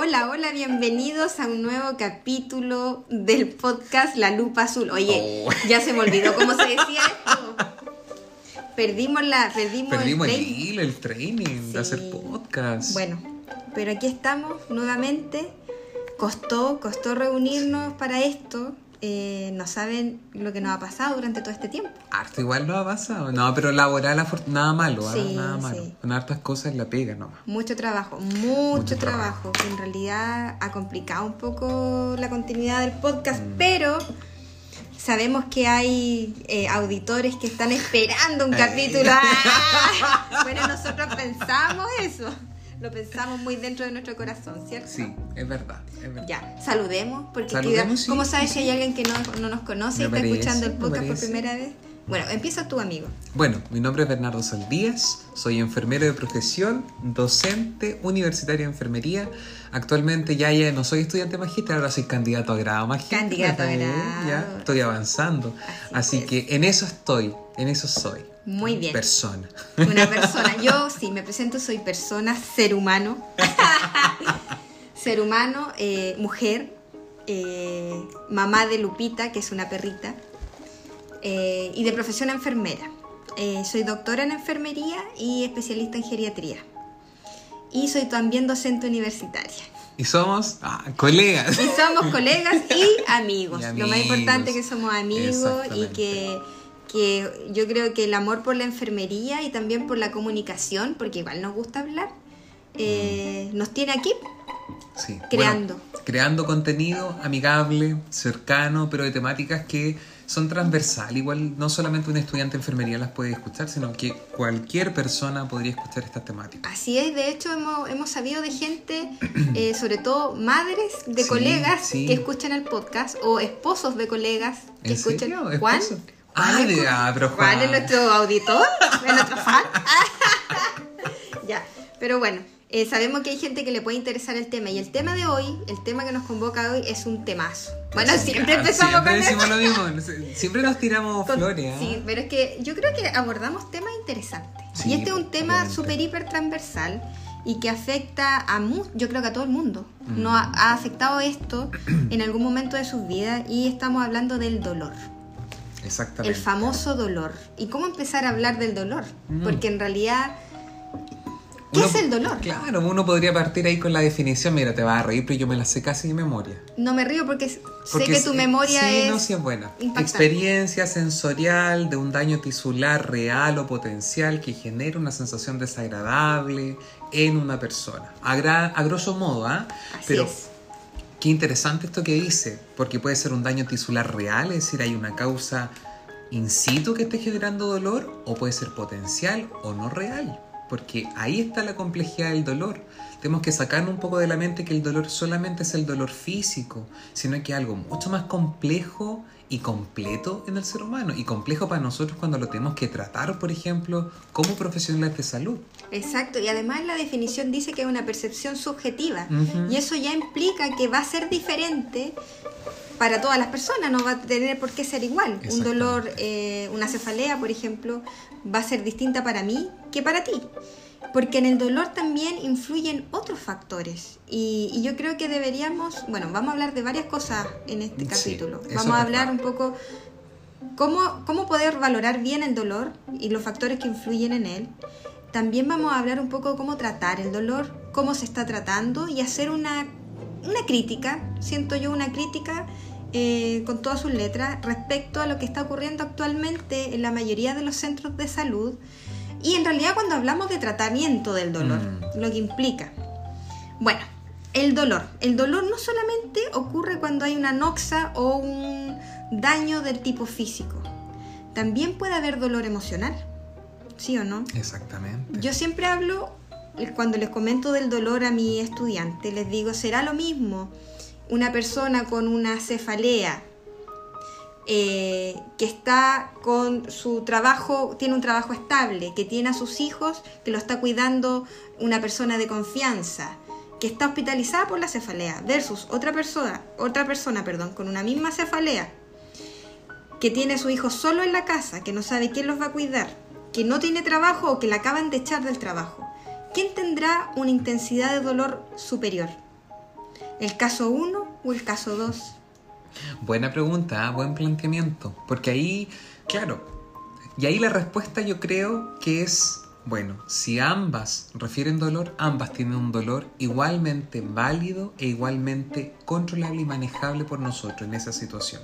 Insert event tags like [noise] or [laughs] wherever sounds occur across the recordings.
Hola, hola, bienvenidos a un nuevo capítulo del podcast La Lupa Azul. Oye, Oh. ya se me olvidó cómo se decía [laughs] esto. Perdimos la, perdimos, Perdimos el el hilo, el training Sí. de hacer podcast. Bueno, pero aquí estamos nuevamente. Costó, costó reunirnos para esto. Eh, no saben lo que nos ha pasado durante todo este tiempo. Harto igual no ha pasado. No, pero laboral nada malo, ¿ah? Sí, nada malo. sí. Con hartas cosas la pega nomás. Mucho trabajo, mucho, Mucho trabajo, trabajo. que en realidad ha complicado un poco la continuidad del podcast, Mm. pero sabemos que hay eh, auditores que están esperando un capítulo. [laughs] ¡Ah! Bueno, nosotros pensamos eso, lo pensamos muy dentro de nuestro corazón, ¿cierto? Sí, es verdad, es verdad. Ya, saludemos, porque Saludemos, aquí, sí, ¿cómo sabes sí, si hay alguien que no, no nos conoce y está parece, escuchando el podcast por primera vez? Bueno, empieza tu amigo. Bueno, mi nombre es Bernardo Saldías, soy enfermero de profesión, docente universitario de enfermería. Actualmente ya, ya no soy estudiante magíster, ahora soy candidato a grado magíster. Candidato a grado. Ya, estoy avanzando. Así Así, es. que en eso estoy, en eso soy. Muy bien. Persona. Una persona. [laughs] Yo sí, me presento, soy persona, ser humano. [laughs] ser humano, eh, mujer, eh, mamá de Lupita, que es una perrita, eh, y de profesión enfermera. Eh, soy doctora en enfermería y especialista en geriatría. Y soy también docente universitaria. Y somos ah, colegas. Y somos colegas y [laughs] amigos. Y Lo más amigos. importante es que somos amigos y que, que yo creo que el amor por la enfermería y también por la comunicación, porque igual nos gusta hablar, eh, nos tiene aquí. Sí. Creando. Bueno, creando contenido amigable, cercano, pero de temáticas que son transversal. Igual no solamente un estudiante de enfermería las puede escuchar, sino que cualquier persona podría escuchar estas temáticas. Así es, de hecho hemos, hemos sabido de gente, [clears throat] eh, sobre todo madres de Sí, colegas sí. que escuchan el podcast o esposos de colegas que ¿En escuchan. serio? Juan. ¿Cuál Ah, es ah, pero ¿Cuál es Juan. nuestro auditor? ¿Es nuestro fan? [laughs] [laughs] ya, pero bueno, eh, sabemos que hay gente que le puede interesar el tema y el tema de hoy, el tema que nos convoca hoy es un temazo. Bueno, siempre Ah, empezamos siempre con decimos eso. lo mismo. Siempre nos tiramos Con- flores. ¿ah? Sí, pero es que yo creo que abordamos temas interesantes. Sí, y este es un tema totalmente. súper hiper transversal y que afecta a mu yo creo que a todo el mundo. Mm. Ha, ha afectado esto en algún momento de sus vidas y estamos hablando del dolor. Exactamente. El famoso dolor. ¿Y cómo empezar a hablar del dolor? Mm. Porque en realidad, ¿qué Uno- es el dolor? Claro, uno podría partir ahí con la definición. Mira, te vas a reír, pero yo me la sé casi de memoria. No me río porque, sé Porque que tu sí- memoria sí, es... no, sí es buena. impactante. Experiencia sensorial de un daño tisular real o potencial que genera una sensación desagradable en una persona. A, gra- a grosso modo, ¿ah? Así Pero es. qué interesante esto que dice, porque puede ser un daño tisular real, es decir, hay una causa in situ que esté generando dolor, o puede ser potencial o no real, porque ahí está la complejidad del dolor. Tenemos que sacar un poco de la mente que el dolor solamente es el dolor físico, sino que es algo mucho más complejo y completo en el ser humano, y complejo para nosotros cuando lo tenemos que tratar, por ejemplo, como profesionales de salud. Exacto, y además la definición dice que es una percepción subjetiva. Y eso ya implica que va a ser diferente para todas las personas, no va a tener por qué ser igual. Un dolor, eh, una cefalea, por ejemplo, va a ser distinta para mí que para ti. Porque en el dolor también influyen otros factores. Y, y yo creo que deberíamos, bueno, vamos a hablar de varias cosas en este capítulo. Vamos a hablar verdad. un poco cómo, cómo poder valorar bien el dolor y los factores que influyen en él. También vamos a hablar un poco cómo tratar el dolor, cómo se está tratando y hacer una, una crítica, siento yo una crítica eh, con todas sus letras respecto a lo que está ocurriendo actualmente en la mayoría de los centros de salud y en realidad cuando hablamos de tratamiento del dolor, Mm. lo que implica. Bueno, el dolor. El dolor no solamente ocurre cuando hay una noxa o un daño del tipo físico. También puede haber dolor emocional. ¿Sí o no? Exactamente. Yo siempre hablo, cuando les comento del dolor a mi estudiante, les digo, será lo mismo una persona con una cefalea eh, que está con su trabajo, tiene un trabajo estable, que tiene a sus hijos, que lo está cuidando una persona de confianza, que está hospitalizada por la cefalea, versus otra persona, otra persona, perdón, con una misma cefalea, que tiene a su hijo solo en la casa, que no sabe quién los va a cuidar, que no tiene trabajo o que la acaban de echar del trabajo. ¿Quién tendrá una intensidad de dolor superior? ¿El caso 1 o el caso 2? Buena pregunta, ¿eh? buen planteamiento. Porque ahí, claro, y ahí la respuesta yo creo que es, bueno, si ambas refieren dolor, ambas tienen un dolor igualmente válido e igualmente controlable y manejable por nosotros en esa situación.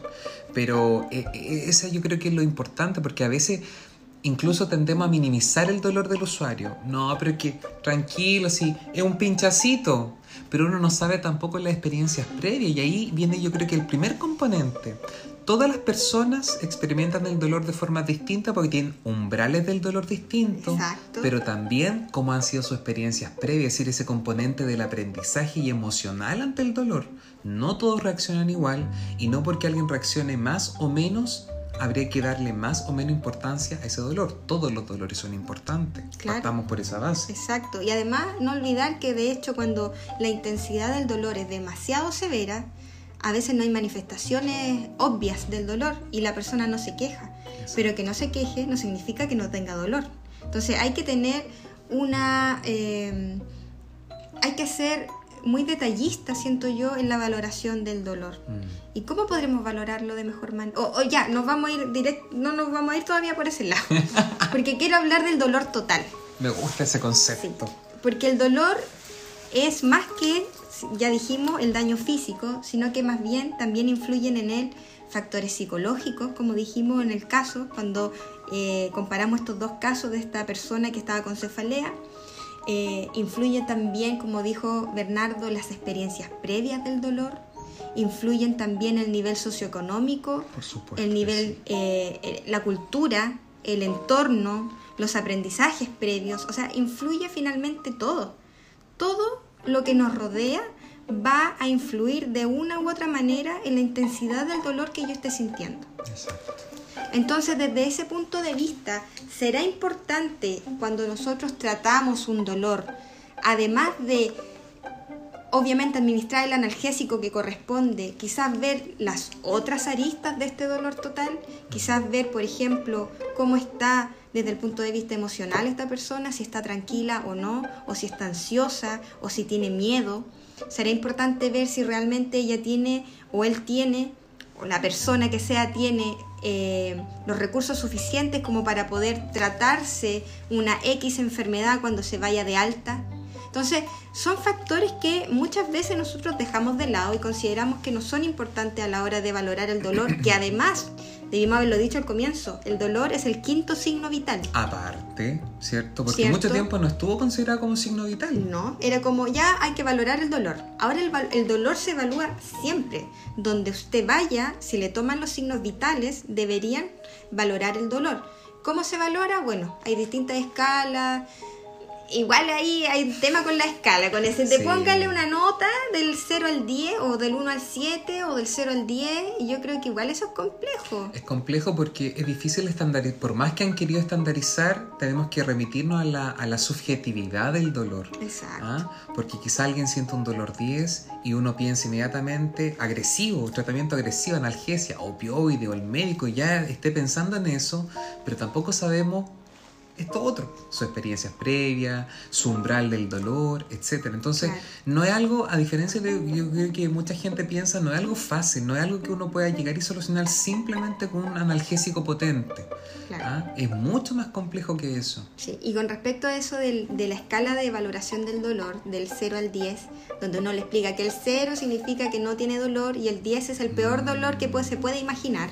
Pero eh, eh, esa yo creo que es lo importante porque a veces incluso tendemos a minimizar el dolor del usuario. No, pero que tranquilo, si es un pinchacito. Pero uno no sabe tampoco las experiencias previas y ahí viene yo creo que el primer componente. Todas las personas experimentan el dolor de forma distinta porque tienen umbrales del dolor distintos, Exacto. pero también cómo han sido sus experiencias previas, es decir, ese componente del aprendizaje y emocional ante el dolor. No todos reaccionan igual y no porque alguien reaccione más o menos habría que darle más o menos importancia a ese dolor. Todos los dolores son importantes. Claro. Partamos por esa base. Exacto. Y además no olvidar que de hecho cuando la intensidad del dolor es demasiado severa, a veces no hay manifestaciones obvias del dolor y la persona no se queja. Pero que no se queje no significa que no tenga dolor. Entonces hay que tener una... eh, hay que ser muy detallista, siento yo, en la valoración del dolor. Mm. ¿Y cómo podremos valorarlo de mejor manera? O, o ya, nos vamos a ir direct, no nos vamos a ir todavía por ese lado, [laughs] porque quiero hablar del dolor total. Me gusta ese Sí, concepto. porque el dolor es más que, ya dijimos, el daño físico, sino que más bien también influyen en él factores psicológicos, como dijimos en el caso, cuando eh, comparamos estos dos casos de esta persona que estaba con cefalea. Eh, influye también, como dijo Bernardo, las experiencias previas del dolor, influyen también el nivel socioeconómico, supuesto. el nivel, sí. eh, eh, la cultura, el entorno, los aprendizajes previos, o sea, influye finalmente todo. Todo lo que nos rodea va a influir de una u otra manera en la intensidad del dolor que yo esté sintiendo. Exacto. Entonces, desde ese punto de vista, será importante cuando nosotros tratamos un dolor, además de, obviamente, administrar el analgésico que corresponde, quizás ver las otras aristas de este dolor total, quizás ver, por ejemplo, cómo está desde el punto de vista emocional esta persona, si está tranquila o no, o si está ansiosa, o si tiene miedo. Será importante ver si realmente ella tiene o él tiene o la persona que sea tiene eh, los recursos suficientes como para poder tratarse una X enfermedad cuando se vaya de alta. Entonces, son factores que muchas veces nosotros dejamos de lado y consideramos que no son importantes a la hora de valorar el dolor, que además, debimos haberlo dicho al comienzo, el dolor es el quinto signo vital. Aparte, ¿cierto? Porque ¿Cierto? mucho tiempo no estuvo considerado como signo vital. No, era como ya hay que valorar el dolor. Ahora el, el dolor se evalúa siempre. Donde usted vaya, si le toman los signos vitales, deberían valorar el dolor. ¿Cómo se valora? Bueno, hay distintas escalas. Igual ahí hay tema con la escala, con ese te Sí. póngale una nota del 0 al 10 o del 1 al 7 o del 0 al 10 y yo creo que igual eso es complejo. Es complejo porque es difícil estandarizar. Por más que han querido estandarizar, tenemos que remitirnos a la, a la subjetividad del dolor. Exacto. ¿ah? Porque quizá alguien siente un dolor 10 y uno piensa inmediatamente agresivo, tratamiento agresivo, analgesia, opioide o el médico ya esté pensando en eso, pero tampoco sabemos esto otro, sus experiencias previas, su umbral del dolor, etc. Entonces, Claro. no es algo, a diferencia de yo creo que mucha gente piensa, no es algo fácil, no es algo que uno pueda llegar y solucionar simplemente con un analgésico potente. Claro. ¿ah? Es mucho más complejo que eso. Sí, y con respecto a eso del- de la escala de valoración del dolor, del 0 al 10, donde uno le explica que el 0 significa que no tiene dolor y el 10 es el peor dolor que puede- se puede imaginar.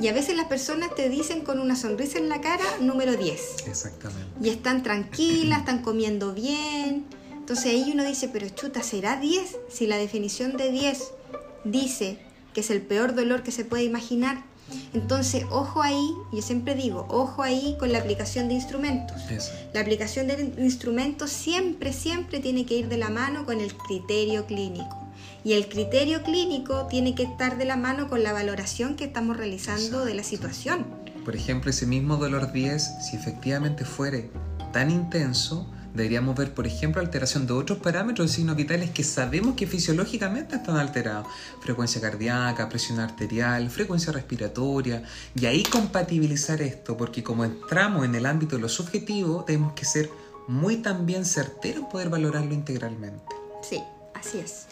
Y a veces las personas te dicen con una sonrisa en la cara número 10. Exactamente. Y están tranquilas, [laughs] están comiendo bien. Entonces ahí uno dice, pero chuta, ¿será 10? Si la definición de 10 dice que es el peor dolor que se puede imaginar. Entonces, ojo ahí, yo siempre digo, ojo ahí con la aplicación de instrumentos. Eso. La aplicación del instrumento siempre, siempre tiene que ir de la mano con el criterio clínico. Y el criterio clínico tiene que estar de la mano con la valoración que estamos realizando de la situación. Por ejemplo, ese mismo dolor 10, si efectivamente fuere tan intenso, deberíamos ver, por ejemplo, alteración de otros parámetros de signos vitales que sabemos que fisiológicamente están alterados. Frecuencia cardíaca, presión arterial, frecuencia respiratoria. Y ahí compatibilizar esto, porque como entramos en el ámbito de lo subjetivo, tenemos que ser muy también certeros en poder valorarlo integralmente. Sí, así es.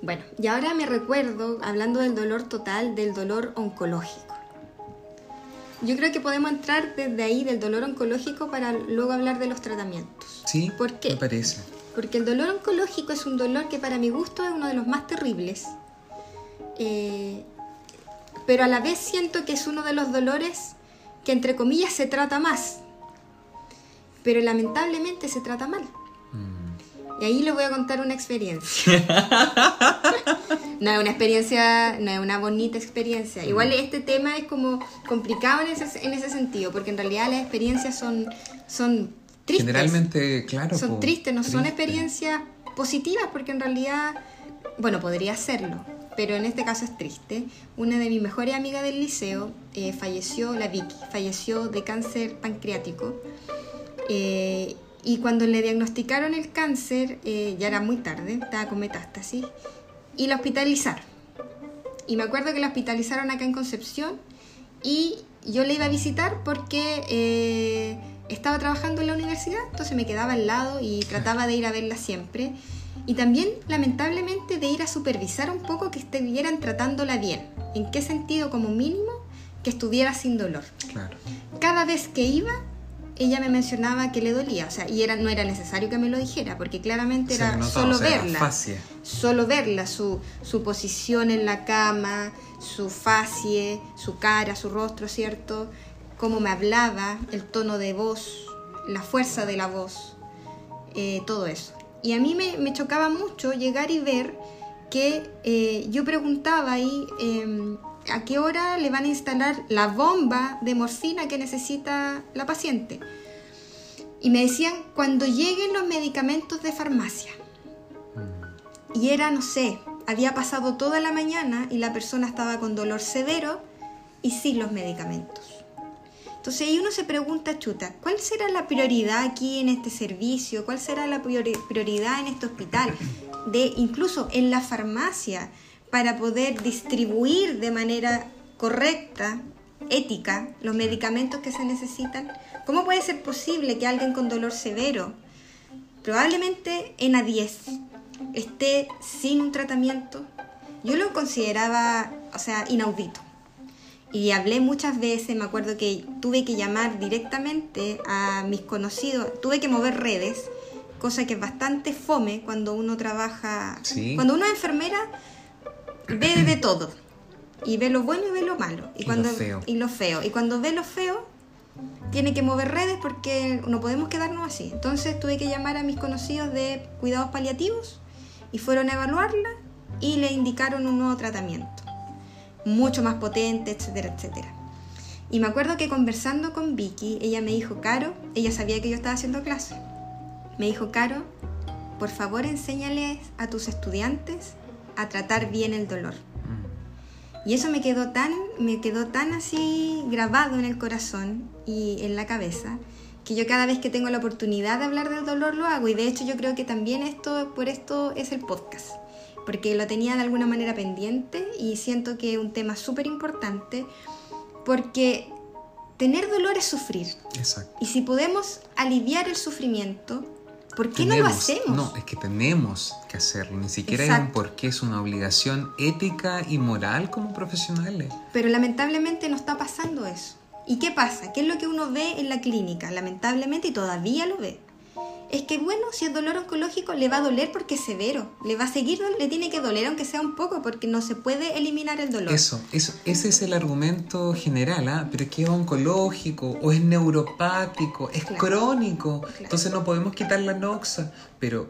Bueno, y ahora me recuerdo, hablando del dolor total, del dolor oncológico. Yo creo que podemos entrar desde ahí del dolor oncológico para luego hablar de los tratamientos. Sí, ¿Por qué? me parece. Porque el dolor oncológico es un dolor que para mi gusto es uno de los más terribles. Eh, pero a la vez siento que es uno de los dolores que entre comillas se trata más. Pero lamentablemente se trata mal. Mm. Y ahí les voy a contar una experiencia. [laughs] no es una experiencia, no es una bonita experiencia. Igual este tema es como complicado en ese, en ese sentido, porque en realidad las experiencias son, son tristes. Generalmente, claro. son po, tristes, no son experiencias positivas, porque en realidad, bueno, podría serlo, pero en este caso es triste. Una de mis mejores amigas del liceo eh, falleció, la Vicky, falleció de cáncer pancreático. Eh, y cuando le diagnosticaron el cáncer, eh, ya era muy tarde, estaba con metástasis, y la hospitalizaron. Y me acuerdo que la hospitalizaron acá en Concepción y yo le iba a visitar porque eh, estaba trabajando en la universidad, entonces me quedaba al lado y trataba de ir a verla siempre. Y también, lamentablemente, de ir a supervisar un poco que estuvieran tratándola bien. ¿En qué sentido? Como mínimo, que estuviera sin dolor. Claro. Cada vez que iba, ella me mencionaba que le dolía, o sea, y era, no era necesario que me lo dijera, porque claramente era notaba, solo o sea, era verla fascia. solo verla, su, su posición en la cama, su facie, su cara, su rostro, ¿cierto? Cómo me hablaba, el tono de voz, la fuerza de la voz, eh, todo eso. Y a mí me, me chocaba mucho llegar y ver que eh, yo preguntaba ahí eh, a qué hora le van a instalar la bomba de morfina que necesita la paciente. Y me decían, cuando lleguen los medicamentos de farmacia. Y era, no sé, había pasado toda la mañana y la persona estaba con dolor severo y sin los medicamentos. Entonces ahí uno se pregunta, chuta, ¿cuál será la prioridad aquí en este servicio? ¿Cuál será la priori- prioridad en este hospital? De incluso en la farmacia para poder distribuir de manera correcta, ética, los medicamentos que se necesitan. ¿Cómo puede ser posible que alguien con dolor severo, probablemente en A10, esté sin un tratamiento? Yo lo consideraba, o sea, inaudito. Y hablé muchas veces, me acuerdo que tuve que llamar directamente a mis conocidos, tuve que mover redes, cosa que es bastante fome cuando uno trabaja, Sí. cuando uno es enfermera, ve de todo. Y ve lo bueno y ve lo malo. Y lo cuando, feo. Y lo feo. Y cuando ve lo feo, tiene que mover redes porque no podemos quedarnos así. Entonces tuve que llamar a mis conocidos de cuidados paliativos y fueron a evaluarla y le indicaron un nuevo tratamiento, mucho más potente, etcétera, etcétera. Y me acuerdo que conversando con Vicky, ella me dijo, Caro, ella sabía que yo estaba haciendo clase, me dijo, Caro, por favor enséñales a tus estudiantes a tratar bien el dolor. Y eso me quedó tan, me quedó tan así grabado en el corazón y en la cabeza que yo cada vez que tengo la oportunidad de hablar del dolor lo hago y de hecho yo creo que también esto por esto es el podcast porque lo tenía de alguna manera pendiente y siento que es un tema súper importante porque tener dolor es sufrir Exacto. y si podemos aliviar el sufrimiento ¿por qué no lo hacemos? No, es que tenemos que hacerlo. Ni siquiera hay un Exacto. porqué, es una obligación ética y moral como profesionales. Pero lamentablemente no está pasando eso. ¿Y qué pasa? ¿Qué es lo que uno ve en la clínica? Lamentablemente, y todavía lo ve. Es que, bueno, si es dolor oncológico, le va a doler porque es severo. Le va a seguir, le tiene que doler aunque sea un poco, porque no se puede eliminar el dolor. Eso, eso, ese es el argumento general, ¿ah? pero es que es oncológico o es neuropático, es Claro. crónico, Claro. entonces no podemos quitar la noxa, pero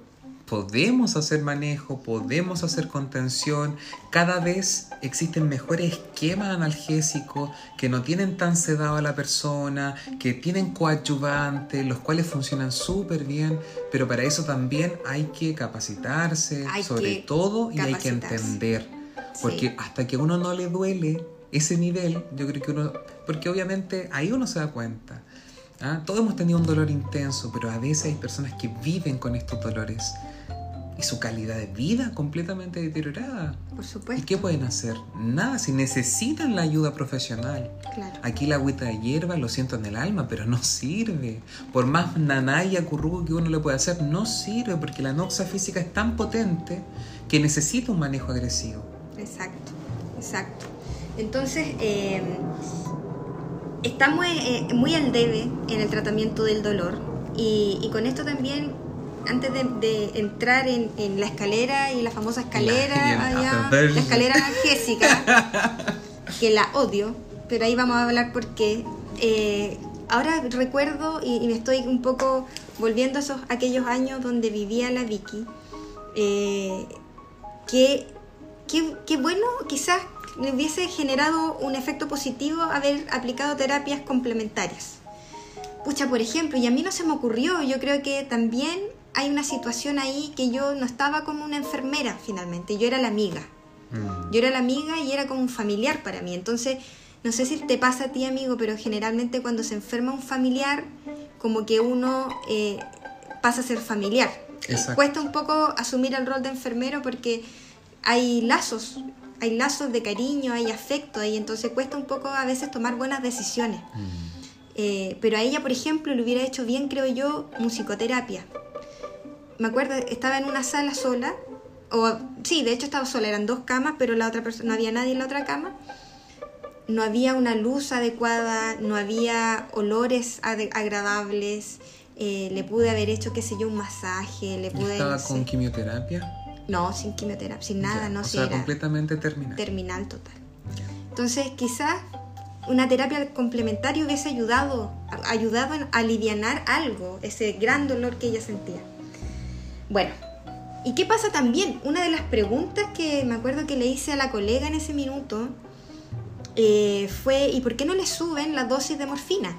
podemos hacer manejo, podemos hacer contención, cada vez existen mejores esquemas analgésicos que no tienen tan sedado a la persona, que tienen coadyuvantes, los cuales funcionan súper bien, pero para eso también hay que capacitarse, Hay sobre que todo, y hay que entender. Porque Sí. hasta que a uno no le duele ese nivel, yo creo que uno, porque obviamente ahí uno se da cuenta. ¿ah? Todos hemos tenido un dolor intenso, pero a veces hay personas que viven con estos dolores. Y su calidad de vida completamente deteriorada. Por ¿Y supuesto. qué pueden hacer? Nada, si necesitan la ayuda profesional. Claro. Aquí la agüita de hierba lo siento en el alma, pero no sirve. Por más nanaya currugo que uno le pueda hacer, no sirve porque la noxa física es tan potente que necesita un manejo agresivo. Exacto, exacto. Entonces, eh, estamos eh, muy al debe en el tratamiento del dolor y, y con esto también, antes de, de entrar en, en la escalera y la famosa escalera, La- allá, la- escalera [laughs] analgésica, que la odio, pero ahí vamos a hablar porque eh, ahora recuerdo y, y me estoy un poco volviendo a esos, aquellos años donde vivía la Vicky, eh, que qué, qué bueno quizás le hubiese generado un efecto positivo haber aplicado terapias complementarias. Pucha, por ejemplo, y a mí no se me ocurrió, yo creo que también hay una situación ahí que yo no estaba como una enfermera finalmente, yo era la amiga. Mm. Yo era la amiga y era como un familiar para mí. Entonces, no sé si te pasa a ti, amigo, pero generalmente cuando se enferma un familiar, como que uno eh, pasa a ser familiar. Exacto. Cuesta un poco asumir el rol de enfermero porque hay lazos, hay lazos de cariño, hay afecto ahí, entonces cuesta un poco a veces tomar buenas decisiones. Mm. Eh, pero a ella, por ejemplo, le hubiera hecho bien, creo yo, musicoterapia. Me acuerdo, estaba en una sala sola, o sí, de hecho estaba sola, eran dos camas, pero la otra persona, no había nadie en la otra cama. No había una luz adecuada, no había olores agradables. eh, le pude haber hecho, qué sé yo, un masaje, le ¿Y pude... ¿Estaba no sé. con quimioterapia? No, sin quimioterapia, sin nada, Ya, no O sé, sea, era completamente terminal. terminal total. Ya. Entonces, quizás una terapia complementaria hubiese ayudado, ayudado a alivianar algo, ese gran dolor que ella sentía. Bueno, ¿y qué pasa también? Una de las preguntas que me acuerdo que le hice a la colega en ese minuto eh, fue, ¿y por qué no le suben la dosis de morfina?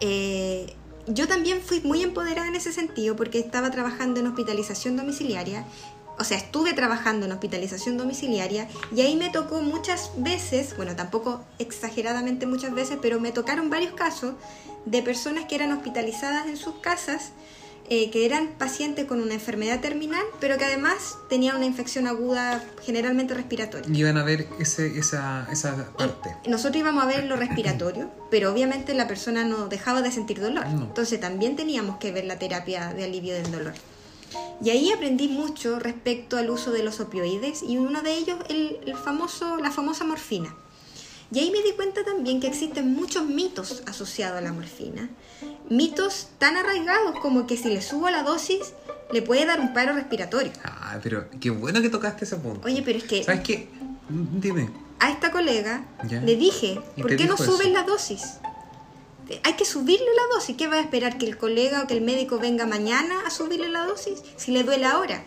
Eh, yo también fui muy empoderada en ese sentido porque estaba trabajando en hospitalización domiciliaria, o sea, estuve trabajando en hospitalización domiciliaria y ahí me tocó muchas veces, bueno, tampoco exageradamente muchas veces, pero me tocaron varios casos de personas que eran hospitalizadas en sus casas, eh, que eran pacientes con una enfermedad terminal, pero que además tenían una infección aguda generalmente respiratoria. Y iban a ver ese, esa, esa parte. Y Nosotros íbamos a ver lo respiratorio, pero obviamente la persona no dejaba de sentir dolor. No. Entonces también teníamos que ver la terapia de alivio del dolor. Y ahí aprendí mucho respecto al uso de los opioides y uno de ellos el, el famoso, la famosa morfina. Y ahí me di cuenta también que existen muchos mitos asociados a la morfina. Mitos tan arraigados como que si le subo la dosis le puede dar un paro respiratorio. Ah, pero qué bueno que tocaste ese punto. Oye, pero es que ¿Sabes qué? Dime. a esta colega Ya. le dije, ¿Y ¿por qué no subes eso? la dosis? Hay que subirle la dosis. ¿Qué va a esperar que el colega o que el médico venga mañana a subirle la dosis? Si le duele ahora.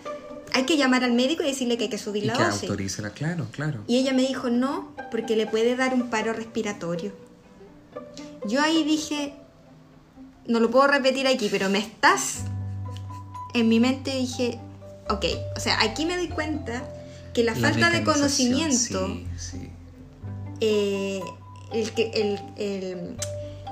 Hay que llamar al médico y decirle que hay que subir Y la que dosis. autorícela, claro, claro. Y ella me dijo, no, porque le puede dar un paro respiratorio. Yo ahí dije, no lo puedo repetir aquí, pero me estás... En mi mente dije, ok, o sea, aquí me doy cuenta que la, falta de conocimiento Sí, sí. eh, el- el-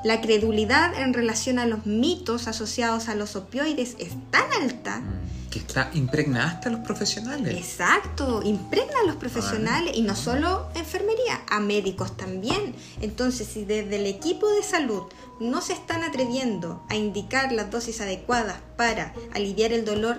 la credulidad en relación a los mitos asociados a los opioides es tan alta. Mm, Que está impregnada hasta los profesionales. Exacto, impregna a los profesionales y no solo enfermería, a médicos también. Entonces, si desde el equipo de salud no se están atreviendo a indicar las dosis adecuadas para aliviar el dolor,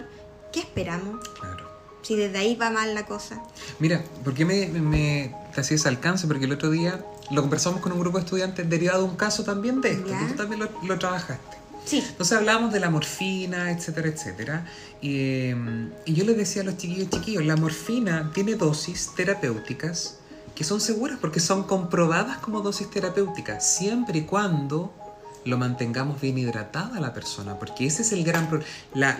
¿qué esperamos? Claro. Si desde ahí va mal la cosa. Mira, ¿por qué me, me, ese alcance? Porque el otro día lo conversamos con un grupo de estudiantes derivado de un caso también de esto, Ya. tú también lo, lo trabajaste. Sí, Entonces hablábamos de la morfina, etcétera, etcétera. Y, eh, y yo les decía a los chiquillos, chiquillos, la morfina tiene dosis terapéuticas que son seguras porque son comprobadas como dosis terapéuticas, siempre y cuando lo mantengamos bien hidratada la persona, porque ese es el gran problema.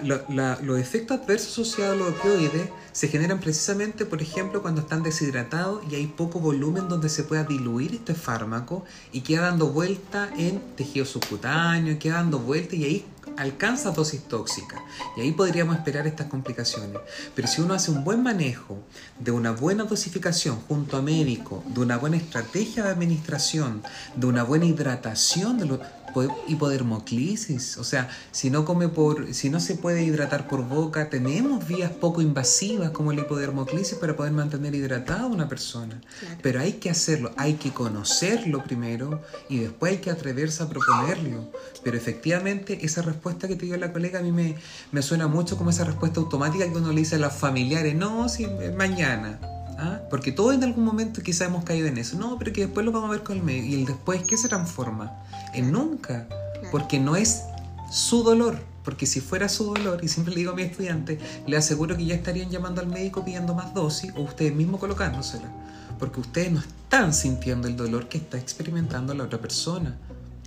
los efectos adversos asociados a los opioides se generan precisamente, por ejemplo, cuando están deshidratados y hay poco volumen donde se pueda diluir este fármaco y queda dando vuelta en tejido subcutáneo, queda dando vuelta y ahí alcanza dosis tóxica. Y ahí podríamos esperar estas complicaciones. Pero si uno hace un buen manejo de una buena dosificación junto a médico, de una buena estrategia de administración, de una buena hidratación, de lo- Po- Hipodermoclisis, o sea, si no come por, si no se puede hidratar por boca, tenemos vías poco invasivas como la hipodermoclisis para poder mantener hidratada a una persona. Claro. Pero hay que hacerlo, hay que conocerlo primero y después hay que atreverse a proponerlo. Pero efectivamente esa respuesta que te dio la colega a mí me, me suena mucho como esa respuesta automática que uno le dice a los familiares, no, si eh, mañana. ¿Ah? Porque todos en algún momento quizás hemos caído en eso. No, pero que después lo vamos a ver con el médico. Y el después, ¿qué se transforma? En nunca. Porque no es su dolor. Porque si fuera su dolor, y siempre le digo a mi estudiante, le aseguro que ya estarían llamando al médico pidiendo más dosis o ustedes mismos colocándosela. Porque ustedes no están sintiendo el dolor que está experimentando la otra persona.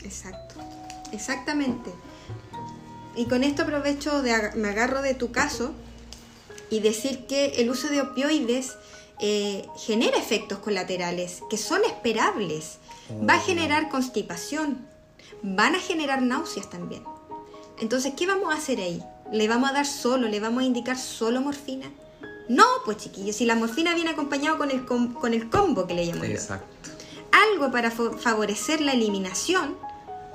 Exacto, exactamente. Y con esto aprovecho, de, ag- me agarro de tu caso y decir que el uso de opioides eh, genera efectos colaterales que son esperables. Va a generar constipación, van a generar náuseas también. Entonces, ¿qué vamos a hacer ahí? ¿Le vamos a dar solo, le vamos a indicar solo morfina? No, pues chiquillos, si la morfina viene acompañado con el, com- con el combo que le llamo yo Exacto. algo para favorecer la eliminación,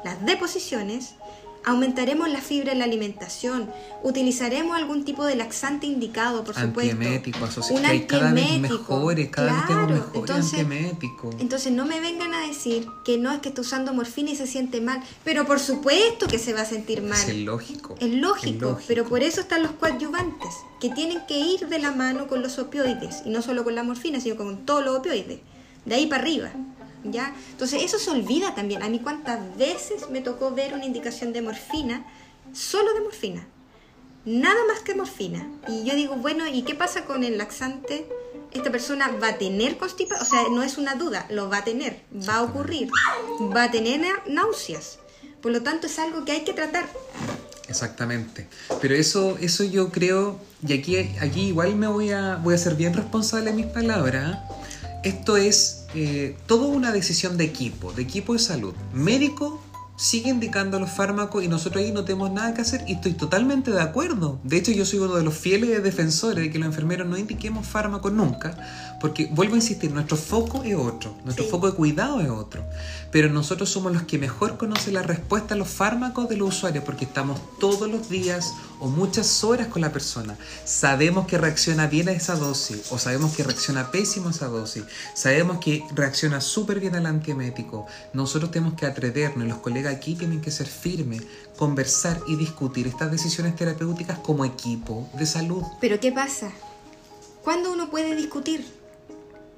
las deposiciones, aumentaremos la fibra en la alimentación, utilizaremos algún tipo de laxante indicado, por supuesto. Antiemético, asociado. Un hay cada vez antiemético, mejores, cada vez claro. mejores Entonces-. Entonces no me vengan a decir que no es que está usando morfina y se siente mal, pero por supuesto que se va a sentir mal. Es lógico. Es lógico, lógico. pero por eso están los coadyuvantes, que tienen que ir de la mano con los opioides, y no solo con la morfina, sino con todos los opioides, de ahí para arriba. ¿Ya? Entonces eso se olvida también. A mí cuántas veces me tocó ver una indicación de morfina, solo de morfina, nada más que morfina. Y yo digo, bueno, ¿y qué pasa con el laxante? Esta persona va a tener constipación, o sea, no es una duda, lo va a tener, va a ocurrir, va a tener náuseas. Por lo tanto, es algo que hay que tratar. Exactamente. Pero eso, eso yo creo, y aquí, aquí igual me voy a, voy a ser bien responsable de mis palabras. Esto es eh, toda una decisión de equipo, de equipo de salud. Médico sigue indicando los fármacos y nosotros ahí no tenemos nada que hacer y estoy totalmente de acuerdo. De hecho, yo soy uno de los fieles defensores de que los enfermeros no indiquemos fármacos nunca, porque vuelvo a insistir, nuestro foco es otro, nuestro Sí. foco de cuidado es otro. Pero nosotros somos los que mejor conocen la respuesta a los fármacos de los usuarios porque estamos todos los días o muchas horas con la persona. Sabemos que reacciona bien a esa dosis o sabemos que reacciona pésimo a esa dosis. Sabemos que reacciona súper bien al antiemético. Nosotros tenemos que atrevernos, los colegas aquí tienen que ser firmes, conversar y discutir estas decisiones terapéuticas como equipo de salud. Pero ¿qué pasa? ¿Cuándo uno puede discutir?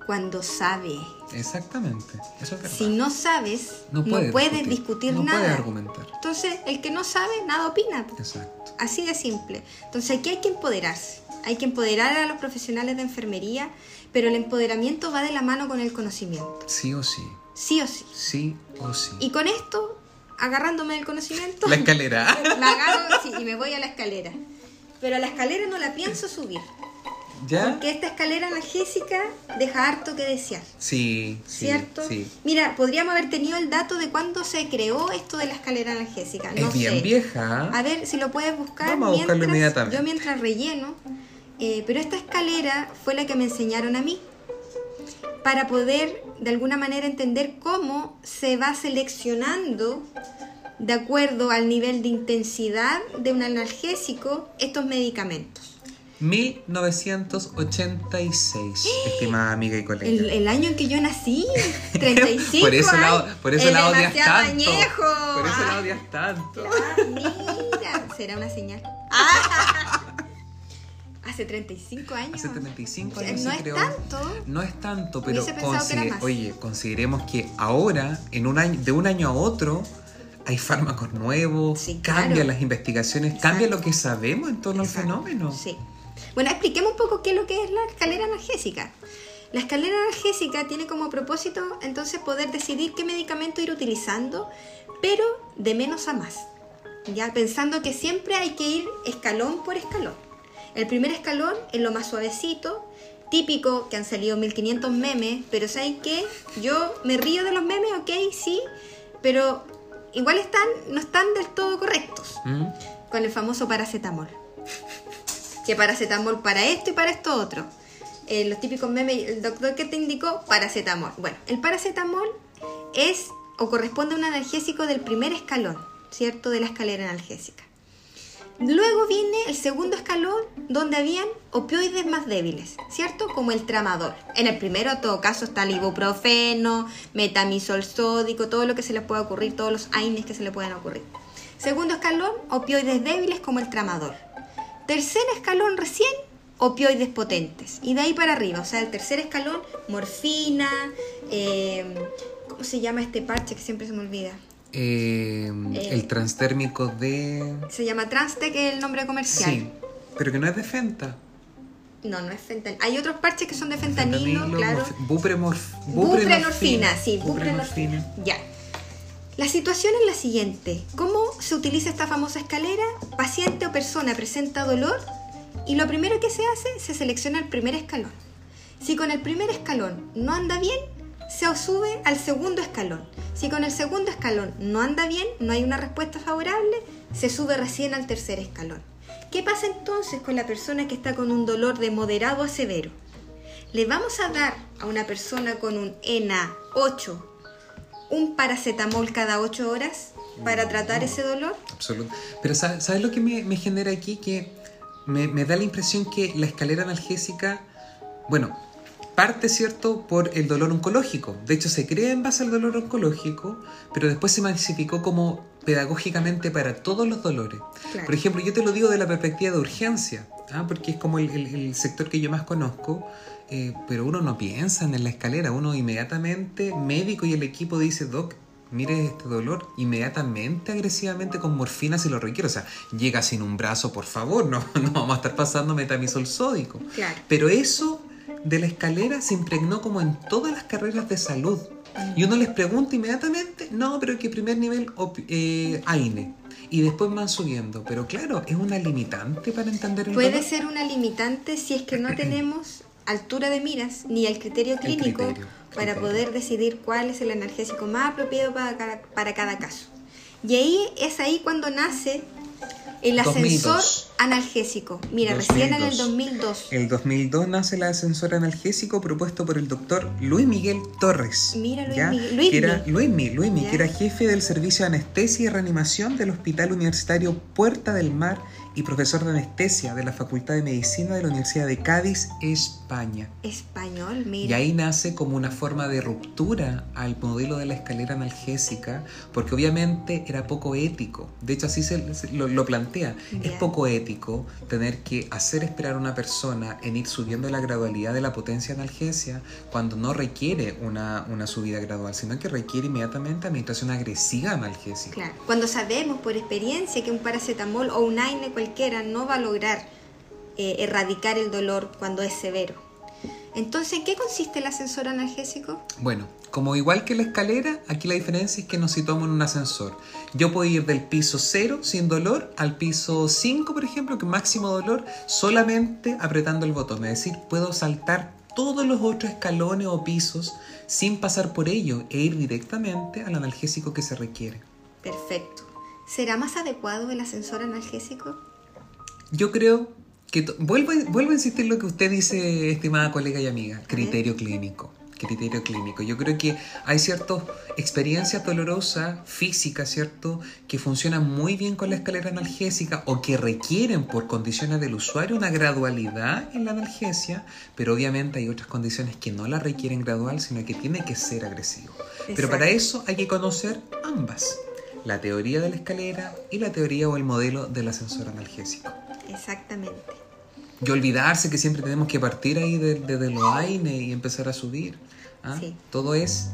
Cuando sabe. Exactamente. Eso es. Si no sabes, no no, puedes puedes discutir, no nada. puedes argumentar. Entonces, el que no sabe, nada opina. Exacto. Así de simple. Entonces, aquí hay que empoderarse. Hay que empoderar a los profesionales de enfermería, pero el empoderamiento va de la mano con el conocimiento. Sí o sí. Sí o sí. Sí o sí. Y con esto, agarrándome del conocimiento, La escalera. [laughs] me agarro sí, y me voy a la escalera. Pero a la escalera no la pienso subir. ¿Ya? Porque esta escalera analgésica deja harto que desear. Sí, sí. ¿Cierto? Sí. Mira, podríamos haber tenido el dato de cuándo se creó esto de la escalera analgésica. No es bien sé. vieja. A ver si lo puedes buscar. Vamos a buscarlo mientras- inmediatamente. Yo mientras relleno. eh, pero esta escalera fue la que me enseñaron a mí para poder de alguna manera entender cómo se va seleccionando de acuerdo al nivel de intensidad de un analgésico estos medicamentos. 1986, estimada amiga y colega. El, el año en que yo nací, [laughs] 35 por eso la, años, por eso es la odias tanto. añejo. Por eso la Ah, odias tanto. Ah, mira, será una señal. Ah. Hace 35 años. Hace 35 O sea, años no se es creó. tanto. No es tanto, pero oye, consideremos que ahora, en un año, de un año a otro, hay fármacos nuevos, Sí, cambian claro. las investigaciones, Exacto. cambia lo que sabemos en torno Exacto, al fenómeno. Sí. Bueno, expliquemos un poco qué es lo que es la escalera analgésica. La escalera analgésica tiene como propósito entonces poder decidir qué medicamento ir utilizando, pero de menos a más. Ya pensando que siempre hay que ir escalón por escalón. El primer escalón es lo más suavecito, típico que han salido 1500 memes, pero ¿saben qué? Yo me río de los memes, ok, sí, pero igual están, no están del todo correctos ¿Mm? con el famoso paracetamol. Que paracetamol para esto y para esto otro. Eh, los típicos memes, el doctor que te indicó paracetamol. Bueno, el paracetamol es o corresponde a un analgésico del primer escalón, ¿cierto? De la escalera analgésica. Luego viene el segundo escalón donde habían opioides más débiles, ¿cierto? Como el tramador. En el primero, en todo caso, está el ibuprofeno, metamisol sódico, todo lo que se le pueda ocurrir, todos los AINES que se le puedan ocurrir. Segundo escalón, opioides débiles como el tramador. Tercer escalón recién, opioides potentes. Y de ahí para arriba, o sea, el tercer escalón, morfina, eh, ¿cómo se llama este parche que siempre se me olvida? Eh, el transtérmico de... Se llama Transtec, es el nombre comercial. Sí, pero que no es de Fenta. No, no es fentanilo. Hay otros parches que son de fentanilo, claro. Bupremorf, buprenorfina, sí, buprenorfina. Ya. La situación es la siguiente. ¿Cómo se utiliza esta famosa escalera? Paciente o persona presenta dolor y lo primero que se hace, se selecciona el primer escalón. Si con el primer escalón no anda bien, se sube al segundo escalón. Si con el segundo escalón no anda bien, no hay una respuesta favorable, se sube recién al tercer escalón. ¿Qué pasa entonces con la persona que está con un dolor de moderado a severo? ¿Le vamos a dar a una persona con un ENA 8 un paracetamol cada 8 horas para tratar ese dolor? Absoluto. Pero ¿sabes lo que me, genera aquí? Que me, me da la impresión que la escalera analgésica, bueno, parte, ¿cierto?, por el dolor oncológico. De hecho, se crea en base al dolor oncológico, pero después se masificó como pedagógicamente para todos los dolores. Por ejemplo, yo te lo digo de la perspectiva de urgencia, ¿ah? porque es como el, sector que yo más conozco, eh, pero uno no piensa en la escalera, uno inmediatamente, médico y el equipo dice, doc, mire este dolor inmediatamente, agresivamente con morfina si lo requiere. O sea, llega sin un brazo, por favor, [laughs] no, no vamos a estar pasando metamisol sódico. Pero eso de la escalera se impregnó como en todas las carreras de salud. Y uno les pregunta inmediatamente, no, pero que primer nivel eh, AINE. Y después van subiendo. Pero claro, es una limitante para entender el Puede ser una limitante si es que no tenemos [clears throat] altura de miras ni el criterio clínico para poder decidir cuál es el analgésico más apropiado para para cada caso. Y ahí es ahí cuando nace el ascensor analgésico. Mira, recién en el 2002. El 2002 nace el ascensor analgésico propuesto por el doctor Luis Miguel Torres. Mira, Luis Miguel. Luis que era, Luis, Luis que era jefe del servicio de anestesia y reanimación del Hospital Universitario Puerta del Mar y profesor de anestesia de la Facultad de Medicina de la Universidad de Cádiz, España. Español, mira. Y ahí nace como una forma de ruptura al modelo de la escalera analgésica, porque obviamente era poco ético. De hecho, así se, lo, plantea. Es poco ético tener que hacer esperar a una persona en ir subiendo la gradualidad de la potencia analgesia cuando no requiere una, una subida gradual, sino que requiere inmediatamente administración agresiva analgésica. Claro, cuando sabemos por experiencia que un paracetamol o un AINE cualquiera no va a lograr eh, erradicar el dolor cuando es severo. Entonces, ¿en qué consiste el ascensor analgésico? Bueno, como igual que la escalera, aquí la diferencia es que nos situamos en un ascensor. Yo puedo ir del piso 0 sin dolor al piso 5, por ejemplo, que máximo dolor, solamente apretando el botón. Es decir, puedo saltar todos los otros escalones o pisos sin pasar por ello e ir directamente al analgésico que se requiere. Perfecto. ¿Será más adecuado el ascensor analgésico? Yo creo que vuelvo, vuelvo a insistir lo que usted dice, estimada colega y amiga, criterio clínico. Criterio clínico. Yo creo que hay ciertas experiencias dolorosas, físicas, ¿cierto?, que funcionan muy bien con la escalera analgésica o que requieren por condiciones del usuario una gradualidad en la analgesia, pero obviamente hay otras condiciones que no la requieren gradual, sino que tiene que ser agresivo. Pero para eso hay que conocer ambas la teoría de la escalera y la teoría o el modelo del ascensor analgésico. Exactamente. Y olvidarse que siempre tenemos que partir ahí desde de, los AINE y empezar a subir. ¿ah? Todo es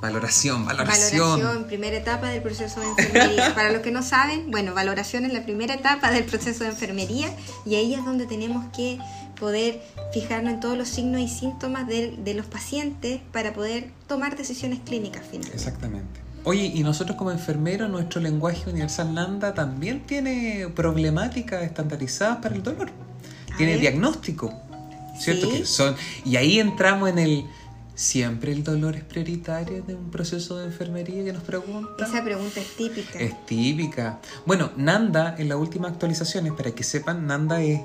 valoración, valoración. Valoración, primera etapa del proceso de enfermería. [laughs] Para los que no saben, bueno, valoración es la primera etapa del proceso de enfermería y ahí es donde tenemos que poder fijarnos en todos los signos y síntomas de, de los pacientes para poder tomar decisiones clínicas finalmente. Exactamente. Oye, y nosotros como enfermeros, nuestro lenguaje universal Nanda también tiene problemáticas estandarizadas para el dolor. tiene diagnóstico, ¿cierto? Que son, y ahí entramos en el... ¿Siempre el dolor es prioritario de un proceso de enfermería que nos pregunta? Esa pregunta es típica. Es típica. Bueno, Nanda, en las últimas actualizaciones, para que sepan, Nanda es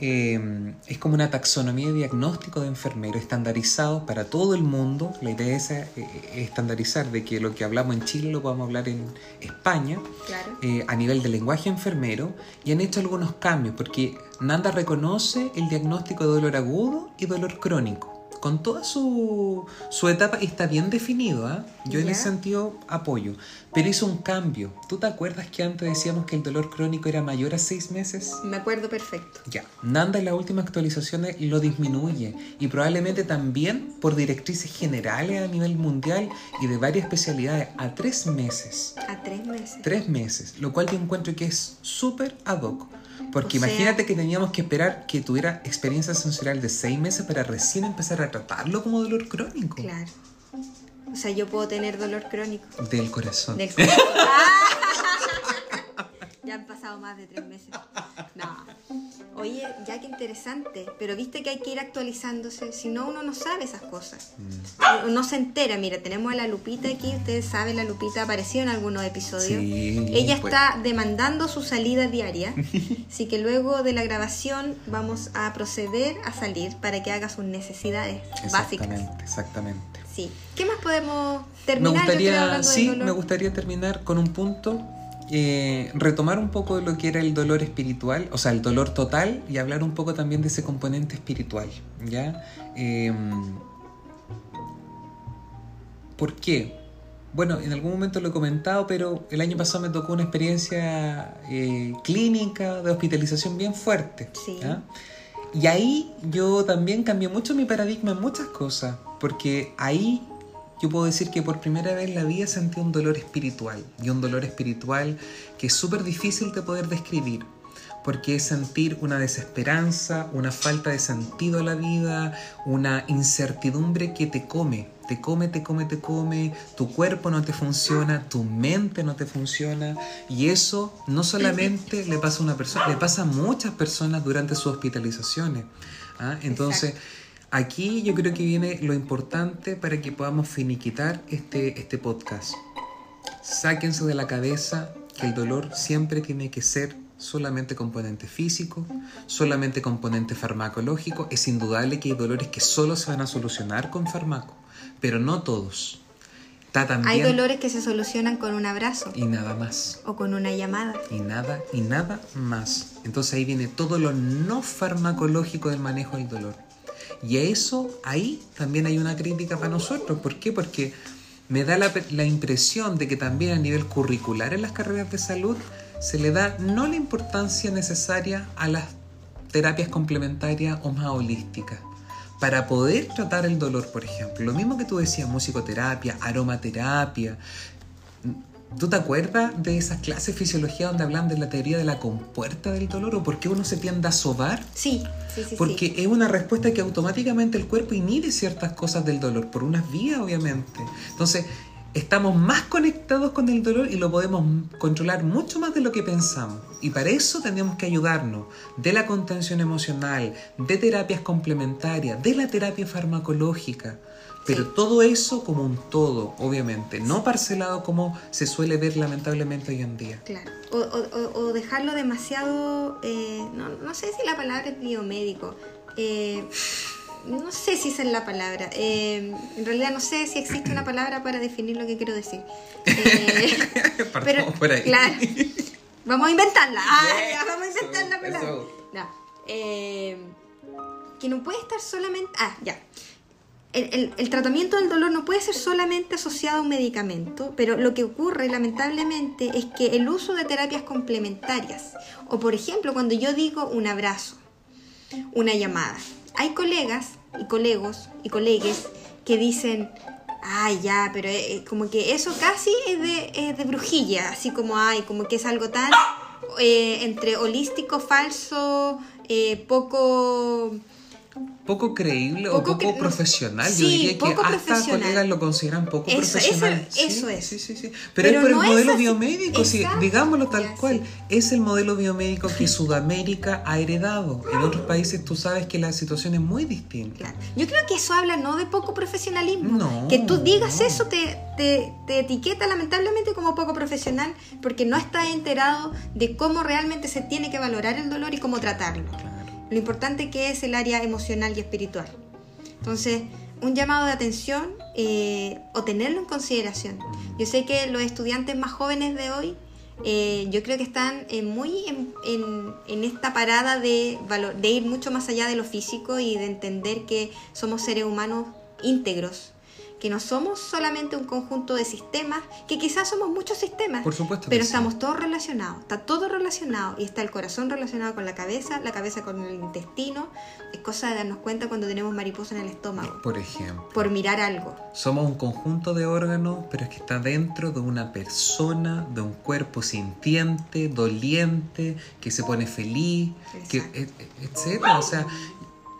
eh, es como una taxonomía de diagnóstico de enfermero estandarizado para todo el mundo. La idea es eh, estandarizar de que lo que hablamos en Chile lo podamos hablar en España Claro. eh, a nivel de lenguaje enfermero y han hecho algunos cambios porque Nanda reconoce el diagnóstico de dolor agudo y dolor crónico con toda su, su etapa y está bien definido. ¿ah? Yo en Ya. ese sentido apoyo. Pero hizo un cambio. ¿Tú te acuerdas que antes decíamos que el dolor crónico era mayor a seis meses? Me acuerdo perfecto. Ya, Nanda en las últimas actualizaciones lo disminuye y probablemente también por directrices generales a nivel mundial y de varias especialidades a tres meses. A tres meses. Tres meses, lo cual yo encuentro que es súper ad hoc. Porque O sea- imagínate que teníamos que esperar que tuviera experiencia sensorial de seis meses para recién empezar a tratarlo como dolor crónico Claro. O sea, yo puedo tener dolor crónico. del corazón. Del corazón. [laughs] Ya han pasado más de tres meses. No. Oye, ya que interesante. Pero viste que hay que ir actualizándose. Si no, uno no sabe esas cosas. Mm. No se entera. Mira, tenemos a la Lupita aquí. Ustedes saben, la Lupita apareció en algunos episodios. Sí, Ella pues. está demandando su salida diaria. [laughs] Así que luego de la grabación vamos a proceder a salir para que haga sus necesidades básicas. Exactamente, exactamente. Sí. ¿Qué más podemos Me terminar? Creo, gustaría, sí, me gustaría terminar con un punto, eh, retomar un poco de lo que era el dolor espiritual, o sea, el dolor total, y hablar un poco también de ese componente espiritual, ¿ya? Eh, ¿Por qué? Bueno, en algún momento lo he comentado, pero el año pasado me tocó una experiencia eh, clínica de hospitalización bien fuerte. Sí. ¿ya? Y ahí yo también cambié mucho mi paradigma en muchas cosas, porque ahí yo puedo decir que por primera vez en la vida sentí un dolor espiritual, y un dolor espiritual que es súper difícil de poder describir, porque es sentir una desesperanza, una falta de sentido a la vida, una incertidumbre que te come, te come, te come, te come, tu cuerpo no te funciona, tu mente no te funciona, y eso no solamente le pasa a una persona, le pasa a muchas personas durante sus hospitalizaciones. ¿ah? Entonces, aquí yo creo que viene lo importante para que podamos finiquitar este, este podcast. Sáquense de la cabeza que el dolor siempre tiene que ser solamente componente físico, solamente componente farmacológico. Es indudable que hay dolores que solo se van a solucionar con fármaco, pero no todos. Está también Hay dolores que se solucionan con un abrazo y nada más. o con una llamada. Y nada, y nada más. Entonces ahí viene todo lo no farmacológico del manejo del dolor. Y a eso, ahí también hay una crítica para nosotros. ¿Por qué? Porque me da la, la impresión de que también a nivel curricular en las carreras de salud se le da no la importancia necesaria a las terapias complementarias o más holísticas. Para poder tratar el dolor, por ejemplo, lo mismo que tú decías, musicoterapia, aromaterapia, ¿Tú te acuerdas de esas clases de fisiología donde hablan de la teoría de la compuerta del dolor o por qué uno se tiende a sobar? Sí, sí, sí. Porque sí. es una respuesta que automáticamente el cuerpo inhibe ciertas cosas del dolor, por unas vías obviamente. Entonces, estamos más conectados con el dolor y lo podemos controlar mucho más de lo que pensamos. Y para eso tenemos que ayudarnos de la contención emocional, de terapias complementarias, de la terapia farmacológica. Pero Sí. todo eso como un todo, obviamente, no parcelado como se suele ver lamentablemente hoy en día. Claro. O, o- o- dejarlo demasiado, eh, no, no sé si la palabra es biomédico. eh, no sé si esa es la palabra. eh, en realidad no sé si existe una palabra para definir lo que quiero decir. [laughs] Partamos por ahí. Claro. Vamos a inventarla. Ah, Yes, vamos a inventar la palabra. No, que no puede estar solamente. Ah, ya. El, tratamiento del dolor no puede ser solamente asociado a un medicamento, pero lo que ocurre lamentablemente es que el uso de terapias complementarias, o por ejemplo cuando yo digo un abrazo, una llamada, hay colegas y colegos y colegues que dicen, ay ya, pero eh, eh, como que eso casi es de, es de brujilla, así como, ay, como que es algo tan eh, entre holístico, falso, eh, poco... Poco creíble Poco o poco cre- profesional. Sí, Yo diría que poco hasta profesional. colegas lo consideran poco Eso, profesional. eso- eso es. Sí, sí, sí. Pero, Pero es por no el modelo así. biomédico, sí, digámoslo tal cual. Es el modelo biomédico que [laughs] Sudamérica ha heredado. En otros países tú sabes que la situación es muy distinta. Claro. Yo creo que eso habla no de poco profesionalismo. No, que tú digas no. eso te, te, te etiqueta lamentablemente como poco profesional porque no estás enterado de cómo realmente se tiene que valorar el dolor y cómo tratarlo. Claro. Lo importante que es el área emocional y espiritual. Entonces, un llamado de atención eh, o tenerlo en consideración. Yo sé que los estudiantes más jóvenes de hoy, eh, yo creo que están eh, muy en, esta parada de, de ir mucho más allá de lo físico y de entender que somos seres humanos íntegros, que no somos solamente un conjunto de sistemas, que quizás somos muchos sistemas, Por supuesto que pero sí. estamos todos relacionados, está todo relacionado y está el corazón relacionado con la cabeza, la cabeza con el intestino, es cosa de darnos cuenta cuando tenemos mariposa en el estómago, Por ejemplo. por mirar algo. Somos un conjunto de órganos, pero es que está dentro de una persona, de un cuerpo sintiente, doliente, que se pone feliz, que, Exacto. et- etcétera. O sea,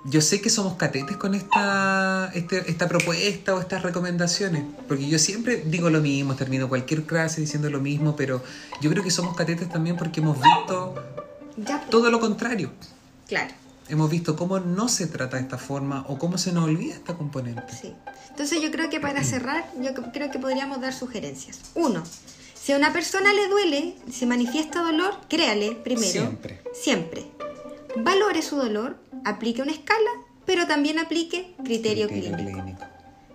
yo sé que somos catetes con esta, este- esta propuesta o estas recomendaciones, porque yo siempre digo lo mismo, termino cualquier clase diciendo lo mismo, pero yo creo que somos catetes también porque hemos visto Ya, pues, todo lo contrario. claro. Hemos visto cómo no se trata de esta forma o cómo se nos olvida esta componente. Sí. Entonces yo creo que para cerrar, yo creo que podríamos dar sugerencias. Uno, si a una persona le duele, se manifiesta dolor, créale primero. Siempre. Siempre. Valore su dolor, aplique una escala, pero también aplique criterio, Criterio clínico. clínico.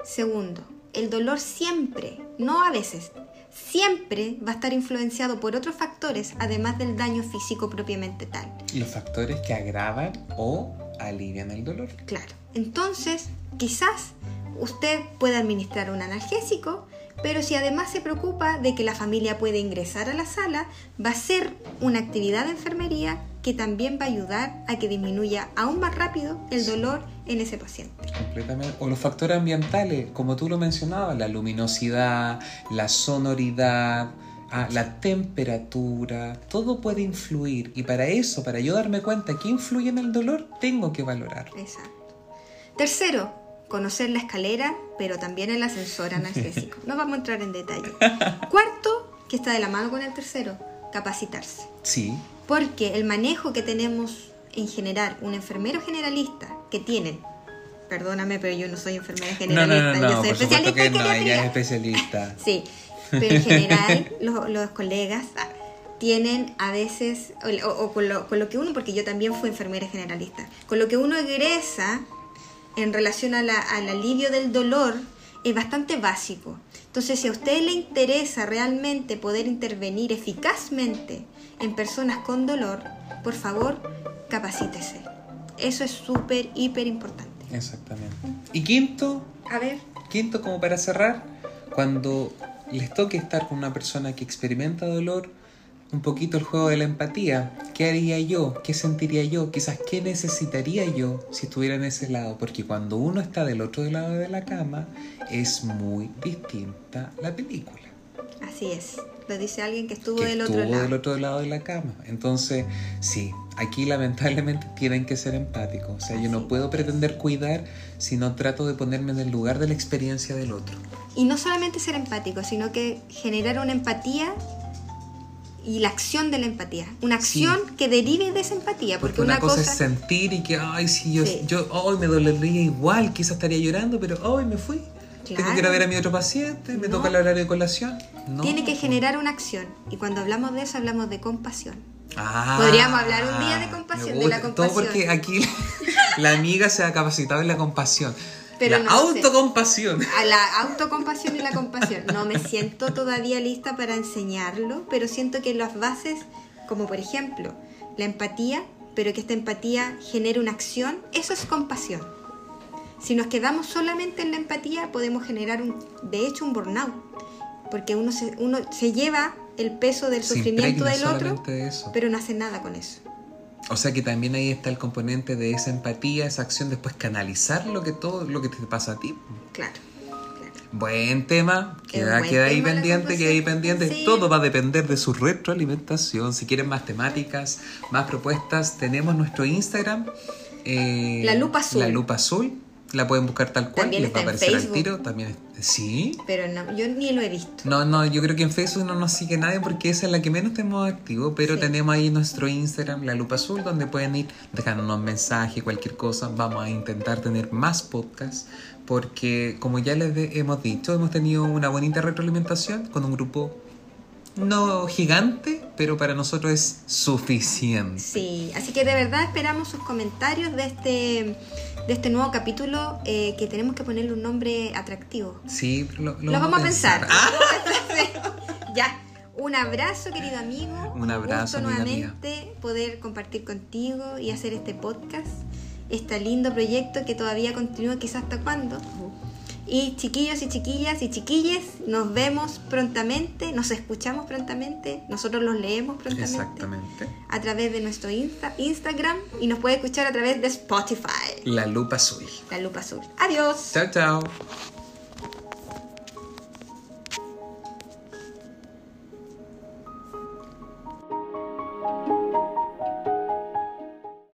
Segundo, el dolor siempre, no a veces, siempre va a estar influenciado por otros factores, además del daño físico propiamente tal. Los factores que agravan o alivian el dolor. Claro. Entonces, quizás usted pueda administrar un analgésico, pero si además se preocupa de que la familia puede ingresar a la sala, va a ser una actividad de enfermería que también va a ayudar a que disminuya aún más rápido el dolor en ese paciente. Completamente. O los factores ambientales, como tú lo mencionabas, la luminosidad, la sonoridad, ah, la temperatura, todo puede influir. Y para eso, para yo darme cuenta que influye en el dolor, tengo que valorar. Exacto. Tercero, conocer la escalera, pero también el ascensor [laughs] analgésico. No vamos a entrar en detalle. [laughs] Cuarto, que está de la mano con el tercero, capacitarse. Sí, Porque el manejo que tenemos en general, un enfermero generalista que tienen, perdóname, pero yo no soy enfermera generalista, no, no, yo no, soy por supuesto especialista que en no, ella es especialista. [laughs] Sí, pero en general los, los colegas ah, tienen a veces, o, o- o con, lo, con lo que uno, porque yo también fui enfermera generalista, con lo que uno egresa en relación a la- al alivio del dolor es bastante básico. Entonces, si a usted le interesa realmente poder intervenir eficazmente en personas con dolor, por favor, capacítese. Eso es súper, hiper importante. Exactamente. Y quinto, A ver, Quinto, como para cerrar, cuando les toque estar con una persona que experimenta dolor, un poquito el juego de la empatía. ¿Qué haría yo? ¿Qué sentiría yo? Quizás qué necesitaría yo si estuviera en ese lado. Porque cuando uno está del otro lado de la cama, es muy distinta la película. así es. Lo dice alguien que estuvo que del estuvo otro lado. del otro lado de la cama. Entonces, sí, aquí lamentablemente tienen que ser empáticos. O sea, yo no puedo pretender cuidar si no trato de ponerme en el lugar de la experiencia del otro. Y no solamente ser empático, sino que generar una empatía y la acción de la empatía. Una Sí. acción que derive de esa empatía. Porque, Porque una, cosa, es sentir y que, ay, sí, yo, Sí. yo hoy me dolería igual, quizás estaría llorando, pero hoy me fui. Tengo que ir a ver a mi otro paciente, me No. toca el horario de colación. No. tiene que generar una acción. Y cuando hablamos de eso, hablamos de compasión. Ah, Podríamos hablar un día de compasión, de la compasión. Todo porque aquí la amiga se ha capacitado en la compasión. Pero la no sé. autocompasión. A la autocompasión y la compasión. No me siento todavía lista para enseñarlo, pero siento que las bases, como por ejemplo la empatía, pero que esta empatía genere una acción, eso es compasión. Si nos quedamos solamente en la empatía, podemos generar, un, de hecho, un burnout. Porque uno se, uno se lleva el peso del Se sufrimiento del otro, de pero no hace nada con eso. O sea que también ahí está el componente de esa empatía, esa acción, después canalizar lo que todo lo que te pasa a ti. Claro. claro. Buen tema, queda, buen queda ahí tema pendiente, queda ahí pendiente. Sí. Todo va a depender de su retroalimentación. Si quieren más temáticas, más propuestas, tenemos nuestro Instagram. eh, La Lupa Azul. La lupa azul. La pueden buscar tal cual, También les va a aparecer al tiro. También sí. Pero no, yo ni lo he visto. No, no, yo creo que en Facebook no nos sigue nadie porque esa es la que menos tenemos activo, pero Sí. tenemos ahí nuestro Instagram, la lupa azul, donde pueden ir dejándonos mensajes, cualquier cosa. Vamos a intentar tener más podcasts porque, como ya les hemos dicho, hemos tenido una bonita retroalimentación con un grupo no gigante, pero para nosotros es suficiente. Sí, así que de verdad esperamos sus comentarios de este, de este nuevo capítulo eh, que tenemos que ponerle un nombre atractivo. Sí, lo, lo Lo vamos a pensar. Ah, [laughs] ya. Un abrazo, querido amigo. Un abrazo, gusto amiga nuevamente poder compartir contigo y hacer este podcast, este lindo proyecto que todavía continúa, quizás hasta cuándo. Y chiquillos y chiquillas y chiquilles, nos vemos prontamente, nos escuchamos prontamente, nosotros los leemos prontamente exactamente. a través de nuestro Insta- Instagram y nos puede escuchar a través de Spotify, La lupa azul. la lupa azul. Adiós. Chao, chao.